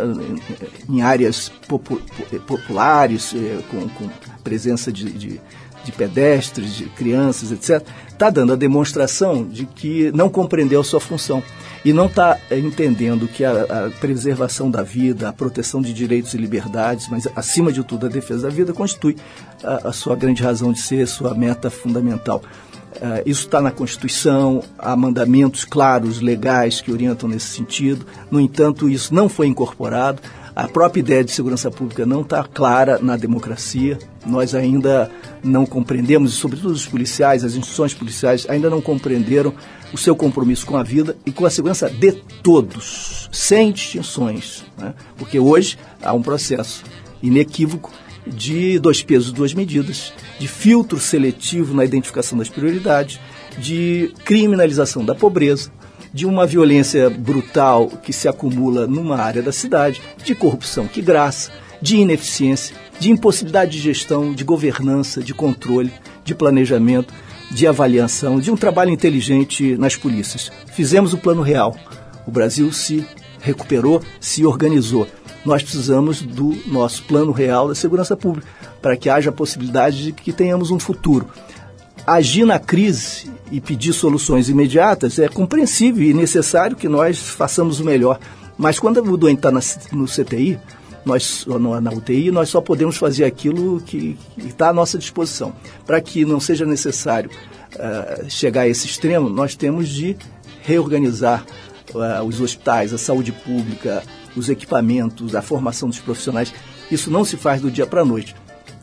em áreas popu- po- populares, eh, com, com presença de, de, de pedestres, de crianças, etc., está dando a demonstração de que não compreendeu a sua função e não está entendendo que a, a preservação da vida, a proteção de direitos e liberdades, mas acima de tudo a defesa da vida, constitui a, a sua grande razão de ser, sua meta fundamental. Uh, isso está na Constituição, há mandamentos claros, legais, que orientam nesse sentido. No entanto, isso não foi incorporado. A própria ideia de segurança pública não está clara na democracia. Nós ainda não compreendemos, e sobretudo os policiais, as instituições policiais, ainda não compreenderam o seu compromisso com a vida e com a segurança de todos, sem distinções. Né? Porque hoje há um processo inequívoco de dois pesos, duas medidas, de filtro seletivo na identificação das prioridades, de criminalização da pobreza, de uma violência brutal que se acumula numa área da cidade, de corrupção que graça, de ineficiência, de impossibilidade de gestão, de governança, de controle, de planejamento, de avaliação, de um trabalho inteligente nas polícias. Fizemos o plano real. O Brasil se recuperou, se organizou nós precisamos do nosso plano real da segurança pública, para que haja a possibilidade de que tenhamos um futuro. Agir na crise e pedir soluções imediatas é compreensível e necessário que nós façamos o melhor. Mas quando o doente está no CTI, nós, na UTI, nós só podemos fazer aquilo que está à nossa disposição. Para que não seja necessário uh, chegar a esse extremo, nós temos de reorganizar uh, os hospitais, a saúde pública, os equipamentos, a formação dos profissionais. Isso não se faz do dia para a noite.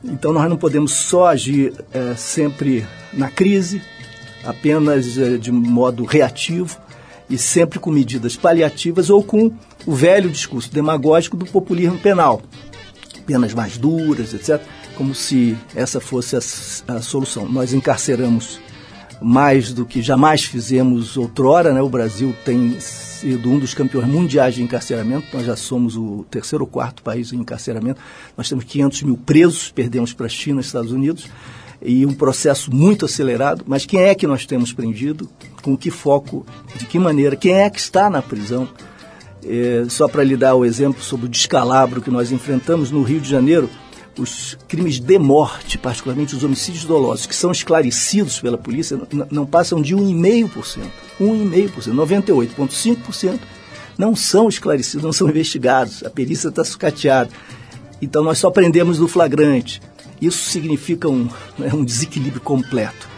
Então nós não podemos só agir é, sempre na crise, apenas é, de modo reativo e sempre com medidas paliativas ou com o velho discurso demagógico do populismo penal. Penas mais duras, etc., como se essa fosse a, a solução. Nós encarceramos mais do que jamais fizemos outrora, né? O Brasil tem sido um dos campeões mundiais de encarceramento. Nós já somos o terceiro ou quarto país em encarceramento. Nós temos 500 mil presos, perdemos para a China e Estados Unidos, e um processo muito acelerado. Mas quem é que nós temos prendido? Com que foco? De que maneira? Quem é que está na prisão? É, só para lhe dar o exemplo sobre o descalabro que nós enfrentamos no Rio de Janeiro, os crimes de morte, particularmente os homicídios dolosos, que são esclarecidos pela polícia, não passam de 1,5%. 1,5%, 98,5% não são esclarecidos, não são investigados. A perícia está sucateada. Então nós só prendemos no flagrante. Isso significa um, né, um desequilíbrio completo.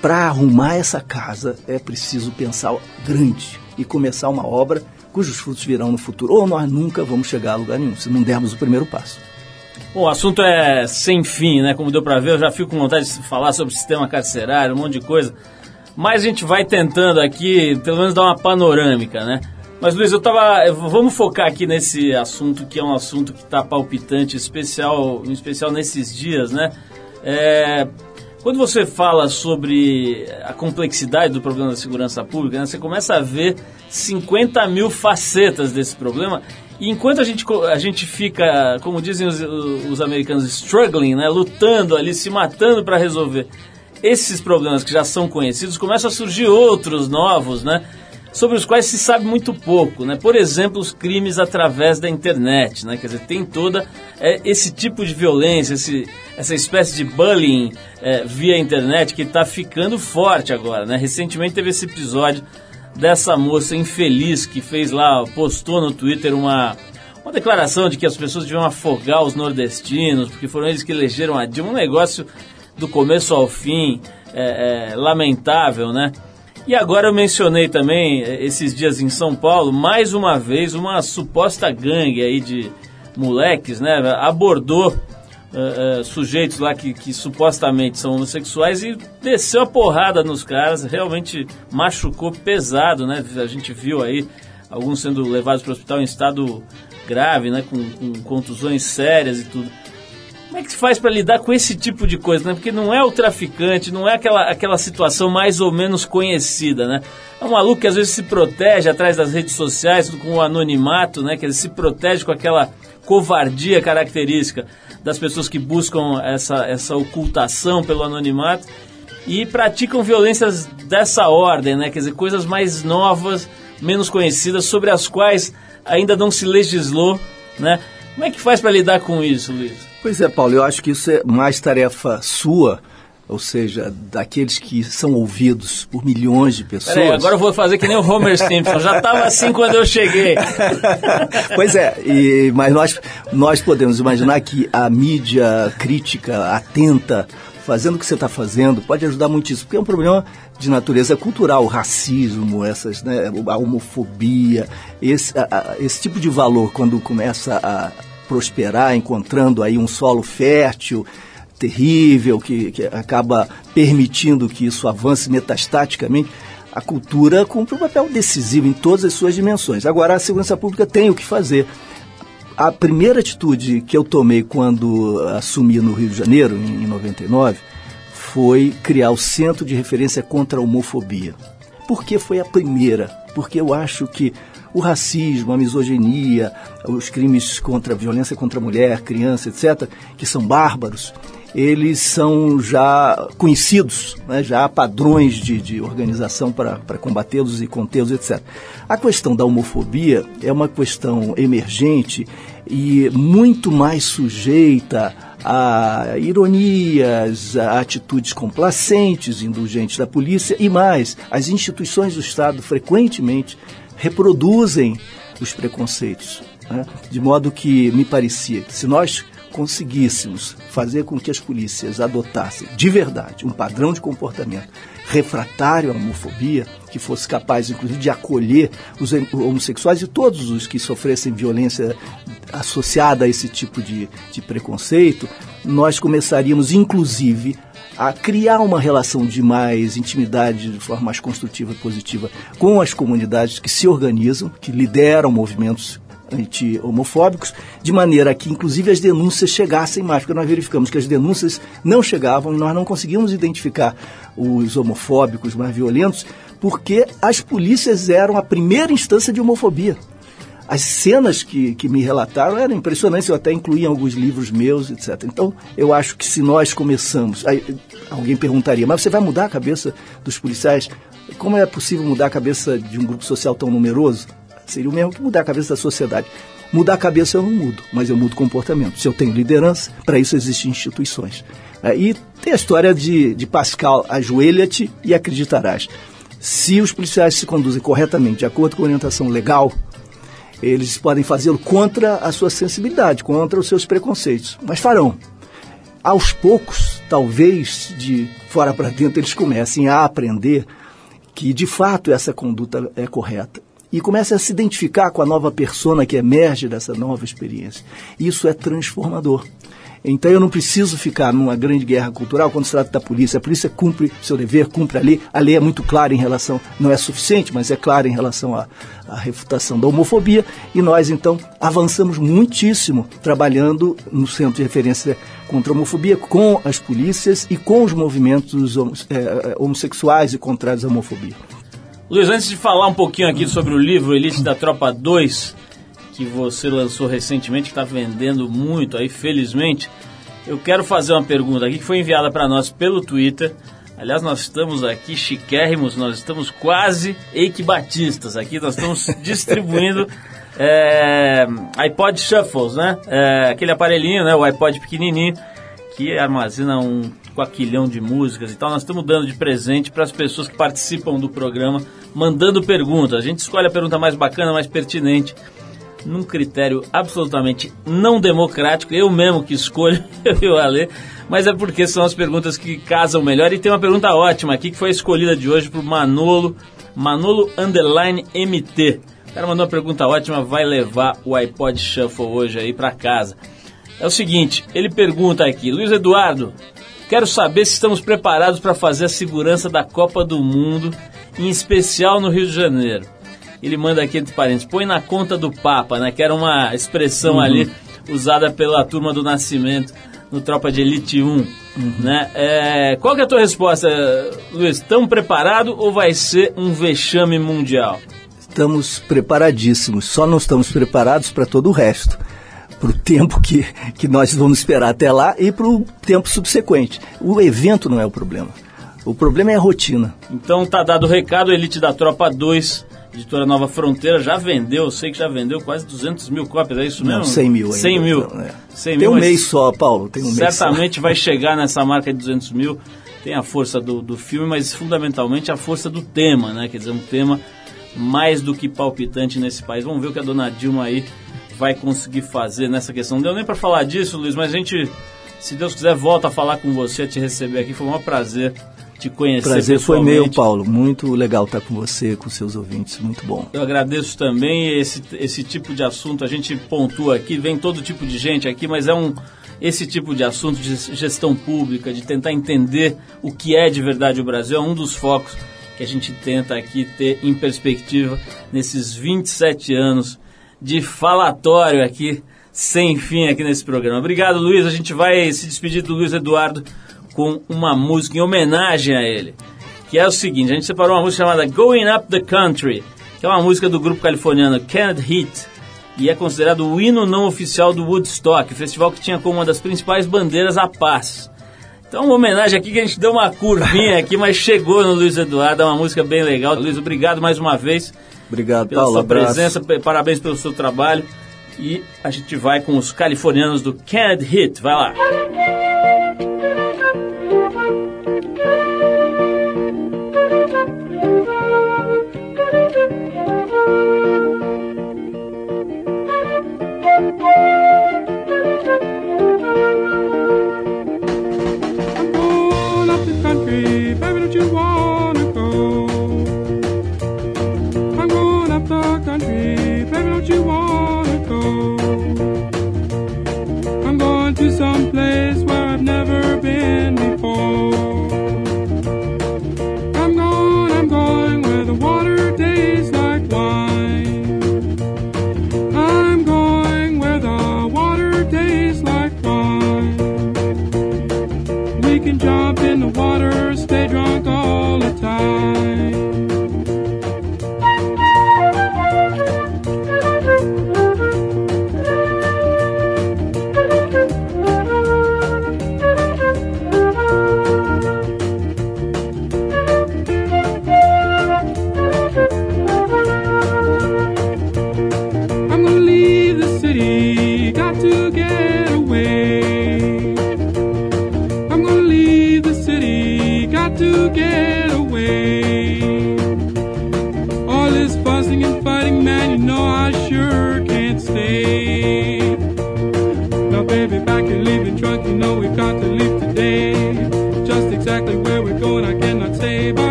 Para arrumar essa casa é preciso pensar grande e começar uma obra cujos frutos virão no futuro. Ou nós nunca vamos chegar a lugar nenhum, se não dermos o primeiro passo. Bom, o assunto é sem fim, né? Como deu para ver, eu já fico com vontade de falar sobre o sistema carcerário, um monte de coisa. Mas a gente vai tentando aqui, pelo menos dar uma panorâmica, né? Mas Luiz, eu tava. Vamos focar aqui nesse assunto que é um assunto que está palpitante, especial, em especial nesses dias, né? É, quando você fala sobre a complexidade do problema da segurança pública, né, você começa a ver 50 mil facetas desse problema. E enquanto a gente, a gente fica, como dizem os, os americanos, struggling, né, lutando ali, se matando para resolver esses problemas que já são conhecidos, começam a surgir outros novos, né? Sobre os quais se sabe muito pouco, né? Por exemplo, os crimes através da internet, né? Quer dizer, tem toda é, esse tipo de violência, esse, essa espécie de bullying é, via internet que está ficando forte agora, né? Recentemente teve esse episódio dessa moça infeliz que fez lá, postou no Twitter uma, uma declaração de que as pessoas deviam afogar os nordestinos, porque foram eles que elegeram a Dilma, um negócio do começo ao fim, é, é, lamentável, né? E agora eu mencionei também, é, esses dias em São Paulo, mais uma vez, uma suposta gangue aí de moleques, né? Abordou uh, sujeitos lá que, que supostamente são homossexuais e desceu a porrada nos caras, realmente machucou pesado, né? A gente viu aí alguns sendo levados para o hospital em estado grave, né? Com, com contusões sérias e tudo. Como é que se faz para lidar com esse tipo de coisa, né? Porque não é o traficante, não é aquela, aquela situação mais ou menos conhecida, né? É um maluco que às vezes se protege atrás das redes sociais com o anonimato, né? Que ele se protege com aquela covardia característica das pessoas que buscam essa, essa ocultação pelo anonimato e praticam violências dessa ordem, né? Quer dizer, coisas mais novas, menos conhecidas, sobre as quais ainda não se legislou, né? Como é que faz para lidar com isso, Luiz? Pois é, Paulo, eu acho que isso é mais tarefa sua, ou seja, daqueles que são ouvidos por milhões de pessoas. Peraí, agora eu vou fazer que nem o Homer Simpson, já estava assim quando eu cheguei. pois é, e, mas nós, nós podemos imaginar que a mídia crítica, atenta, fazendo o que você está fazendo, pode ajudar muitíssimo, porque é um problema de natureza cultural, racismo, essas, né, a homofobia, esse, a, a, esse tipo de valor, quando começa a prosperar, encontrando aí um solo fértil, terrível, que, que acaba permitindo que isso avance metastaticamente, a cultura cumpre um papel decisivo em todas as suas dimensões. Agora, a segurança pública tem o que fazer. A primeira atitude que eu tomei quando assumi no Rio de Janeiro, em 99, foi criar o Centro de Referência contra a Homofobia. Por que foi a primeira? Porque eu acho que o racismo, a misoginia, os crimes contra a violência contra a mulher, criança, etc., que são bárbaros, eles são já conhecidos, né? já há padrões de, de organização para combatê-los e contê-los, etc. A questão da homofobia é uma questão emergente e muito mais sujeita a ironias, a atitudes complacentes, indulgentes da polícia e mais, as instituições do Estado frequentemente reproduzem os preconceitos. Né? De modo que me parecia que se nós conseguíssemos fazer com que as polícias adotassem de verdade um padrão de comportamento refratário à homofobia, que fosse capaz, inclusive, de acolher os homossexuais e todos os que sofressem violência associada a esse tipo de, de preconceito, nós começaríamos, inclusive, a criar uma relação de mais intimidade, de forma mais construtiva e positiva com as comunidades que se organizam, que lideram movimentos anti-homofóbicos, de maneira que, inclusive, as denúncias chegassem mais, porque nós verificamos que as denúncias não chegavam e nós não conseguimos identificar os homofóbicos mais violentos, porque as polícias eram a primeira instância de homofobia as cenas que, que me relataram eram impressionantes, eu até incluí em alguns livros meus, etc. Então, eu acho que se nós começamos. Aí, alguém perguntaria, mas você vai mudar a cabeça dos policiais? Como é possível mudar a cabeça de um grupo social tão numeroso? Seria o mesmo que mudar a cabeça da sociedade. Mudar a cabeça eu não mudo, mas eu mudo comportamento. Se eu tenho liderança, para isso existem instituições. E tem a história de, de Pascal, ajoelha-te e acreditarás. Se os policiais se conduzem corretamente, de acordo com a orientação legal, eles podem fazê-lo contra a sua sensibilidade, contra os seus preconceitos, mas farão. Aos poucos, talvez de fora para dentro, eles comecem a aprender que de fato essa conduta é correta e comecem a se identificar com a nova persona que emerge dessa nova experiência. Isso é transformador. Então eu não preciso ficar numa grande guerra cultural quando se trata da polícia. A polícia cumpre seu dever, cumpre a lei. A lei é muito clara em relação, não é suficiente, mas é clara em relação à, à refutação da homofobia. E nós, então, avançamos muitíssimo trabalhando no Centro de Referência contra a Homofobia com as polícias e com os movimentos é, homossexuais e contrários à homofobia. Luiz, antes de falar um pouquinho aqui sobre o livro Elite da Tropa 2, que você lançou recentemente, que está vendendo muito aí, felizmente. Eu quero fazer uma pergunta aqui que foi enviada para nós pelo Twitter. Aliás, nós estamos aqui chiquérrimos, nós estamos quase equibatistas aqui, nós estamos distribuindo é, iPod Shuffles, né? É, aquele aparelhinho, né? O iPod pequenininho que armazena um quaquilhão de músicas e tal. Nós estamos dando de presente para as pessoas que participam do programa, mandando perguntas. A gente escolhe a pergunta mais bacana, mais pertinente num critério absolutamente não democrático, eu mesmo que escolho, eu e o Ale, mas é porque são as perguntas que casam melhor. E tem uma pergunta ótima aqui que foi escolhida de hoje por Manolo, Manolo Underline MT. O cara mandou uma pergunta ótima, vai levar o iPod Shuffle hoje aí para casa. É o seguinte, ele pergunta aqui, Luiz Eduardo, quero saber se estamos preparados para fazer a segurança da Copa do Mundo, em especial no Rio de Janeiro. Ele manda aqui entre parênteses, põe na conta do Papa, né? Que era uma expressão Uhum. ali usada pela turma do Nascimento no Tropa de Elite 1. Uhum. Né? É, qual que é a tua resposta, Luiz? Estão preparados ou vai ser um vexame mundial? Estamos preparadíssimos, só não estamos preparados para todo o resto. Para o tempo que, que nós vamos esperar até lá e para o tempo subsequente. O evento não é o problema. O problema é a rotina. Então tá dado o recado, Elite da Tropa 2, editora Nova Fronteira, já vendeu, eu sei que já vendeu quase 200 mil cópias, é isso mesmo? Não, 100 mil ainda. 100 mil. Então, é. 100 Tem mil, um mês só, Paulo. Tem um mês só. Certamente vai chegar nessa marca de 200 mil, tem a força do, do filme, mas fundamentalmente a força do tema, né? Quer dizer, um tema mais do que palpitante nesse país. Vamos ver o que a dona Dilma aí vai conseguir fazer nessa questão. Não deu nem para falar disso, Luiz, mas a gente, se Deus quiser, volta a falar com você, a te receber aqui. Foi um prazer te conhecer Prazer foi meu. Paulo. Muito legal estar com você, com seus ouvintes. Muito bom. Eu agradeço também esse, esse tipo de assunto. A gente pontua aqui, vem todo tipo de gente aqui, mas é um esse tipo de assunto de gestão pública, de tentar entender o que é de verdade o Brasil, é um dos focos que a gente tenta aqui ter em perspectiva nesses 27 anos de falatório aqui, sem fim aqui nesse programa. Obrigado, Luiz. A gente vai se despedir do Luiz Eduardo com uma música em homenagem a ele que é o seguinte, a gente separou uma música chamada Going Up the Country, que é uma música do grupo californiano Can't Hit, e é considerado o hino não oficial do Woodstock, festival que tinha como uma das principais bandeiras a paz. Então, uma homenagem aqui que a gente deu uma curvinha aqui, mas chegou no Luiz Eduardo, é uma música bem legal. Luiz, obrigado mais uma vez Obrigado, pela Paulo. sua abraço. presença, parabéns pelo seu trabalho. E a gente vai com os californianos do Can't Hit, vai lá.